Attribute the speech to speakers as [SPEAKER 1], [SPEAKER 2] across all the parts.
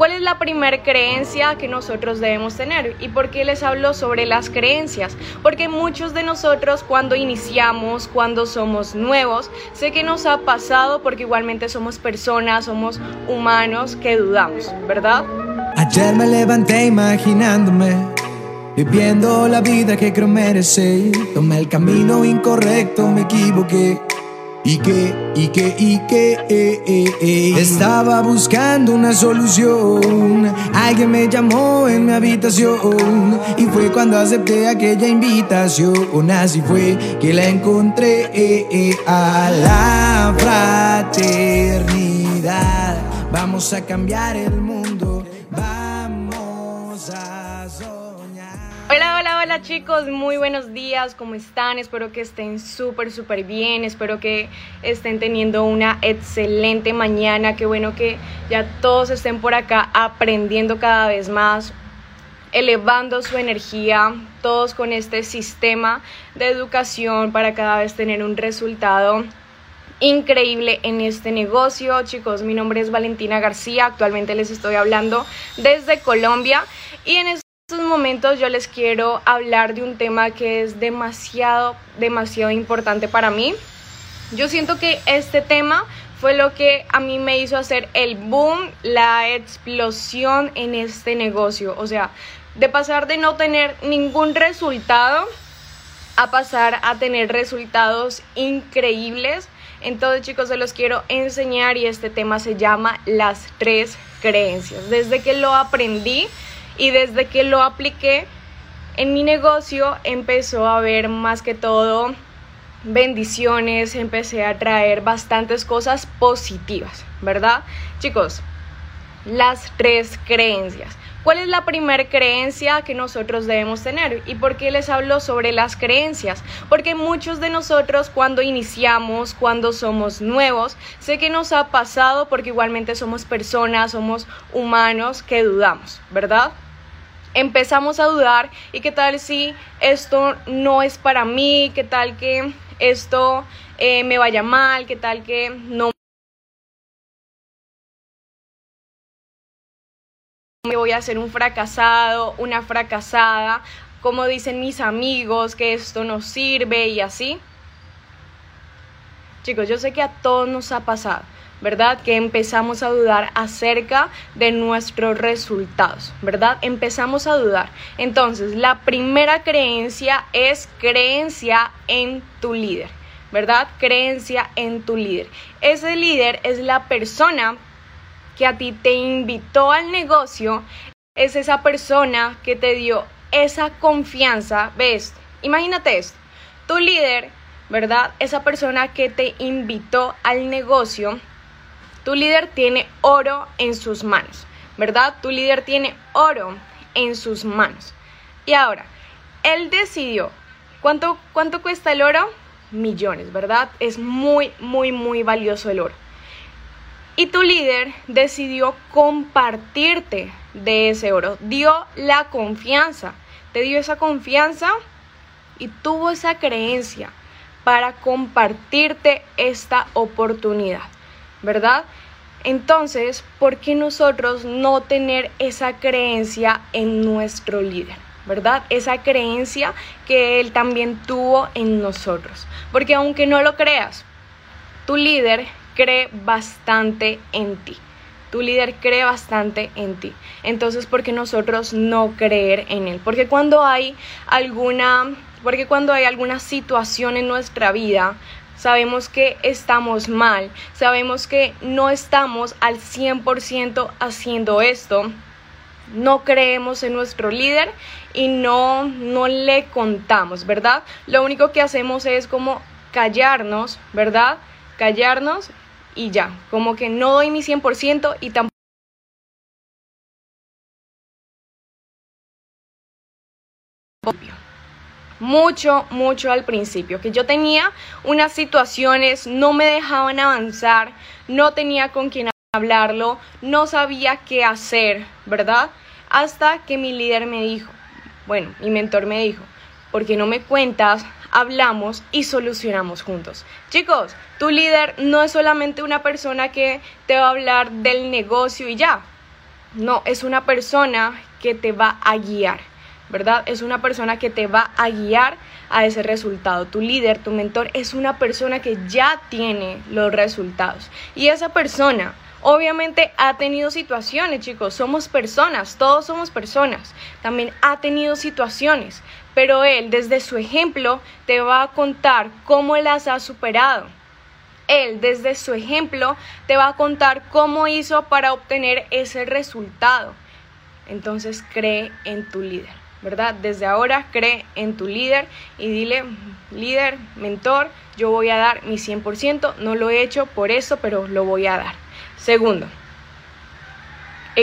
[SPEAKER 1] ¿Cuál es la primera creencia que nosotros debemos tener? ¿Y por qué les hablo sobre las creencias? Porque muchos de nosotros cuando iniciamos, cuando somos nuevos, sé que nos ha pasado porque igualmente somos personas, somos humanos que dudamos, ¿verdad?
[SPEAKER 2] Ayer me levanté imaginándome, viviendo la vida que creo merecer. Tomé el camino incorrecto, me equivoqué. Y que, y que, y que, eh, eh, eh. Estaba buscando una solución. Alguien me llamó en mi habitación. Y fue cuando acepté aquella invitación. Así fue que la encontré a la fraternidad. Vamos a cambiar el mundo.
[SPEAKER 1] Hola, chicos, muy buenos días, ¿cómo están? Espero que estén súper, súper bien, espero que estén teniendo una excelente mañana, qué bueno que ya todos estén por acá aprendiendo cada vez más, elevando su energía, todos con este sistema de educación para cada vez tener un resultado increíble en este negocio. Chicos, mi nombre es Valentina García, actualmente les estoy hablando desde Colombia y en estos momentos yo les quiero hablar de un tema que es demasiado, demasiado importante para mí. Yo siento que este tema fue lo que a mí me hizo hacer el boom, la explosión en este negocio. O sea, de pasar de no tener ningún resultado a pasar a tener resultados increíbles. Entonces chicos, se los quiero enseñar y este tema se llama las tres creencias. Desde que lo aprendí, y desde que lo apliqué en mi negocio empezó a haber más que todo bendiciones, empecé a traer bastantes cosas positivas, ¿verdad? Chicos, las tres creencias. ¿Cuál es la primera creencia que nosotros debemos tener? ¿Y por qué les hablo sobre las creencias? Porque muchos de nosotros cuando iniciamos, cuando somos nuevos, sé que nos ha pasado porque igualmente somos personas, somos humanos que dudamos, ¿verdad? empezamos a dudar y qué tal si esto no es para mí, qué tal que esto eh, me vaya mal, qué tal que no me voy a hacer un fracasado, una fracasada, como dicen mis amigos, que esto no sirve y así. Chicos, yo sé que a todos nos ha pasado. ¿verdad? Que empezamos a dudar acerca de nuestros resultados, ¿verdad? Empezamos a dudar. Entonces, la primera creencia es creencia en tu líder, ¿verdad? Creencia en tu líder. Ese líder es la persona que a ti te invitó al negocio, es esa persona que te dio esa confianza, ¿ves? Imagínate esto, tu líder, ¿verdad? Esa persona que te invitó al negocio, tu líder tiene oro en sus manos, ¿verdad? Tu líder tiene oro en sus manos. Y ahora, él decidió, ¿cuánto, cuánto cuesta el oro? Millones, ¿verdad? Es muy, muy, muy valioso el oro. Y tu líder decidió compartirte de ese oro, dio la confianza, te dio esa confianza y tuvo esa creencia para compartirte esta oportunidad. ¿verdad? Entonces, ¿por qué nosotros no tener esa creencia en nuestro líder? ¿verdad? Esa creencia que él también tuvo en nosotros. Porque aunque no lo creas, tu líder cree bastante en ti. Tu líder cree bastante en ti. Entonces, ¿por qué nosotros no creer en él? Porque cuando hay alguna, porque cuando hay alguna situación en nuestra vida, sabemos que estamos mal, sabemos que no estamos al 100% haciendo esto, no creemos en nuestro líder y no, no le contamos, ¿verdad? Lo único que hacemos es como callarnos, ¿verdad? Callarnos y ya, como que no doy mi 100% y tampoco... mucho, mucho al principio, que yo tenía unas situaciones, no me dejaban avanzar, no tenía con quién hablarlo, no sabía qué hacer, ¿verdad? Hasta que mi líder me dijo, bueno, mi mentor me dijo, ¿por qué no me cuentas? Hablamos y solucionamos juntos. Chicos, tu líder no es solamente una persona que te va a hablar del negocio y ya. No, es una persona que te va a guiar, ¿verdad? Es una persona que te va a guiar a ese resultado. Tu líder, tu mentor es una persona que ya tiene los resultados. Y esa persona obviamente ha tenido situaciones, chicos. Somos personas, todos somos personas. También ha tenido situaciones. Pero él, desde su ejemplo, te va a contar cómo las ha superado. Él, desde su ejemplo, te va a contar cómo hizo para obtener ese resultado. Entonces cree en tu líder. ¿verdad? Desde ahora cree en tu líder y dile, líder, mentor, yo voy a dar mi 100%, no lo he hecho por eso, pero lo voy a dar. Segundo,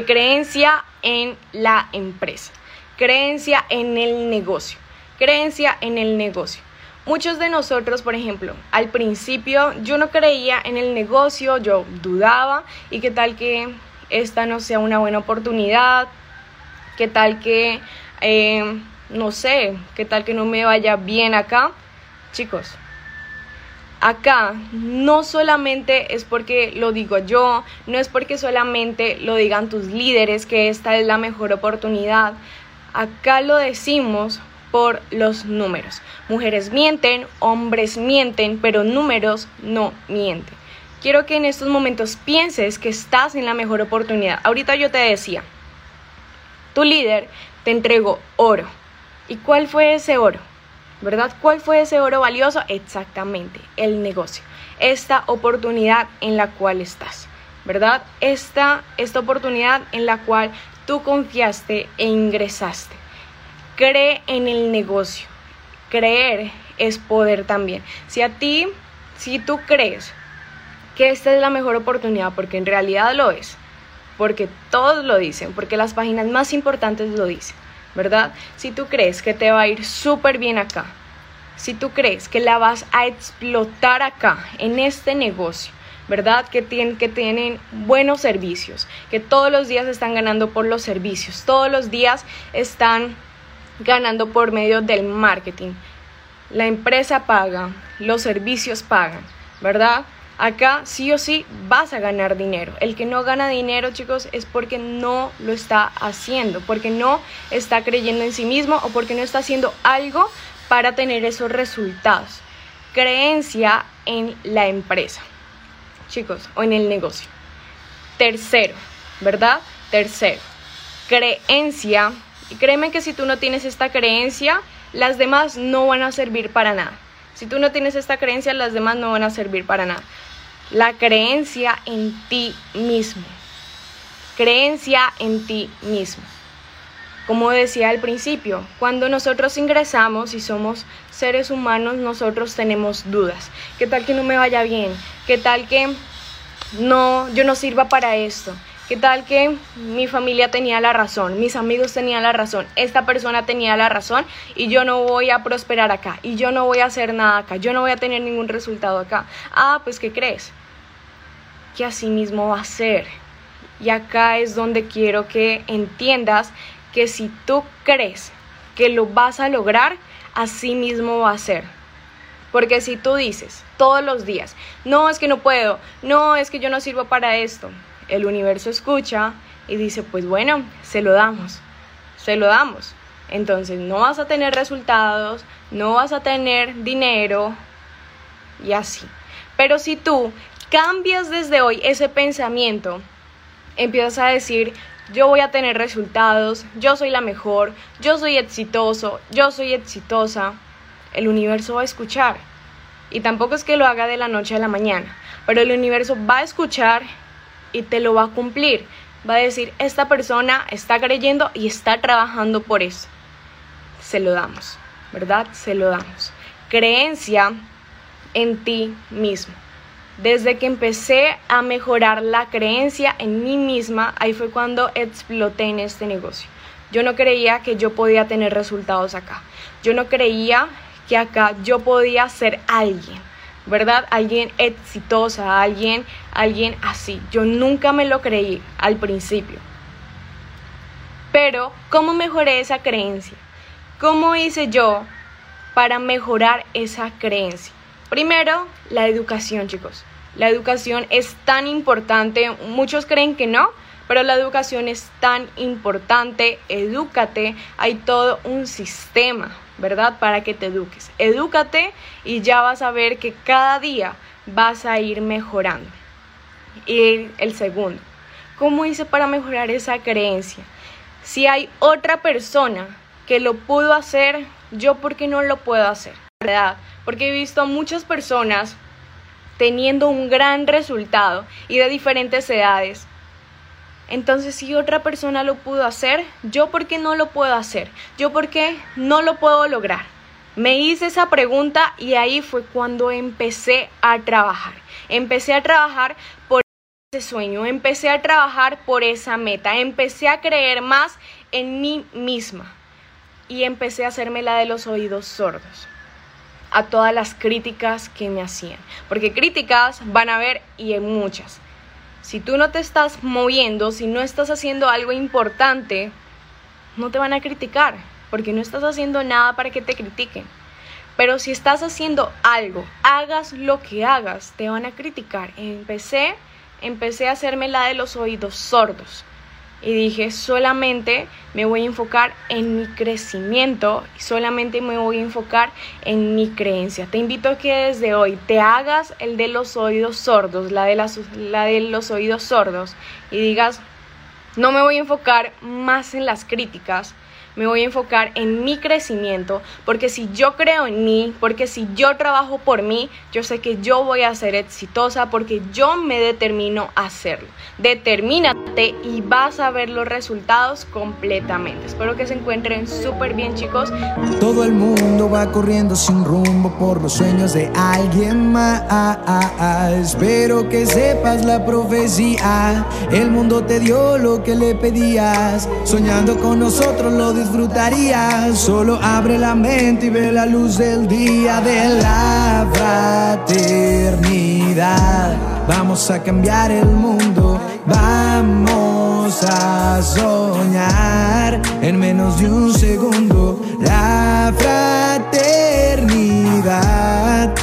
[SPEAKER 1] creencia en la empresa, creencia en el negocio, creencia en el negocio. Muchos de nosotros, por ejemplo, al principio yo no creía en el negocio, yo dudaba y qué tal que esta no sea una buena oportunidad, qué tal que eh, no sé, qué tal que no me vaya bien acá. Chicos, acá no solamente es porque lo digo yo, no es porque solamente lo digan tus líderes que esta es la mejor oportunidad. Acá lo decimos por los números. Mujeres mienten, hombres mienten, pero números no mienten. Quiero que en estos momentos pienses que estás en la mejor oportunidad. Ahorita yo te decía, tu líder te entregó oro. ¿Y cuál fue ese oro? ¿Verdad? ¿Cuál fue ese oro valioso? Exactamente, el negocio. Esta oportunidad en la cual estás. ¿Verdad? Esta, esta oportunidad en la cual tú confiaste e ingresaste. Cree en el negocio. Creer es poder también. Si a ti, si tú crees que esta es la mejor oportunidad, porque en realidad lo es, porque todos lo dicen, porque las páginas más importantes lo dicen, ¿verdad? Si tú crees que te va a ir súper bien acá, si tú crees que la vas a explotar acá, en este negocio, ¿verdad? Que tienen, que tienen buenos servicios, que todos los días están ganando por los servicios, todos los días están ganando por medio del marketing. La empresa paga, los servicios pagan, ¿verdad? Acá sí o sí vas a ganar dinero. El que no gana dinero, chicos, es porque no lo está haciendo, porque no está creyendo en sí mismo o porque no está haciendo algo para tener esos resultados. Creencia en la empresa, chicos, o en el negocio. Tercero, ¿verdad? Tercero, creencia. Y créeme que si tú no tienes esta creencia, las demás no van a servir para nada. Si tú no tienes esta creencia, las demás no van a servir para nada la creencia en ti mismo. Creencia en ti mismo. Como decía al principio, cuando nosotros ingresamos y somos seres humanos, nosotros tenemos dudas. ¿Qué tal que no me vaya bien? ¿Qué tal que no yo no sirva para esto? ¿Qué tal que mi familia tenía la razón, mis amigos tenían la razón, esta persona tenía la razón y yo no voy a prosperar acá y yo no voy a hacer nada acá, yo no voy a tener ningún resultado acá? Ah, pues ¿qué crees? Que así mismo va a ser. Y acá es donde quiero que entiendas que si tú crees que lo vas a lograr, así mismo va a ser. Porque si tú dices todos los días, no es que no puedo, no es que yo no sirvo para esto, el universo escucha y dice, pues bueno, se lo damos, se lo damos. Entonces no vas a tener resultados, no vas a tener dinero y así. Pero si tú cambias desde hoy ese pensamiento, empiezas a decir, yo voy a tener resultados, yo soy la mejor, yo soy exitoso, yo soy exitosa, el universo va a escuchar. Y tampoco es que lo haga de la noche a la mañana, pero el universo va a escuchar y te lo va a cumplir. Va a decir, esta persona está creyendo y está trabajando por eso. Se lo damos, ¿verdad? Se lo damos. Creencia en ti mismo. Desde que empecé a mejorar la creencia en mí misma, ahí fue cuando exploté en este negocio. Yo no creía que yo podía tener resultados acá. Yo no creía que acá yo podía ser alguien. ¿Verdad? Alguien exitosa, alguien, alguien así. Yo nunca me lo creí al principio. Pero, ¿cómo mejoré esa creencia? ¿Cómo hice yo para mejorar esa creencia? Primero, la educación, chicos. La educación es tan importante. Muchos creen que no, pero la educación es tan importante, edúcate, hay todo un sistema, ¿verdad? Para que te eduques. Edúcate y ya vas a ver que cada día vas a ir mejorando. Y el segundo, ¿cómo hice para mejorar esa creencia? Si hay otra persona que lo pudo hacer, yo por qué no lo puedo hacer, ¿verdad? Porque he visto a muchas personas teniendo un gran resultado y de diferentes edades. Entonces, si otra persona lo pudo hacer, yo por qué no lo puedo hacer? Yo por qué no lo puedo lograr? Me hice esa pregunta y ahí fue cuando empecé a trabajar. Empecé a trabajar por ese sueño, empecé a trabajar por esa meta, empecé a creer más en mí misma y empecé a hacerme la de los oídos sordos a todas las críticas que me hacían. Porque críticas van a haber y en muchas. Si tú no te estás moviendo, si no estás haciendo algo importante, no te van a criticar, porque no estás haciendo nada para que te critiquen. Pero si estás haciendo algo, hagas lo que hagas, te van a criticar. Empecé, empecé a hacerme la de los oídos sordos y dije, solamente me voy a enfocar en mi crecimiento solamente me voy a enfocar en mi creencia. Te invito a que desde hoy te hagas el de los oídos sordos, la de, la de los oídos sordos y digas, no me voy a enfocar más en las críticas, me voy a enfocar en mi crecimiento, porque si yo creo en mí, porque si yo trabajo por mí, yo sé que yo voy a ser exitosa porque yo me determino a hacerlo. Determínate y vas a ver los resultados completamente. Espero que se encuentren súper bien, chicos.
[SPEAKER 2] Todo el mundo va corriendo sin rumbo por los sueños de alguien más. Espero que sepas la profecía. El mundo te dio lo que le pedías. Soñando con nosotros lo disfrutarías. Solo abre la mente y ve la luz del día de la fraternidad. Vamos a cambiar el mundo, vamos a soñar en menos de un segundo. La fraternidad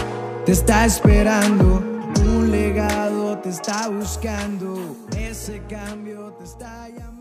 [SPEAKER 2] te está esperando, un legado te está buscando, ese cambio te está llamando.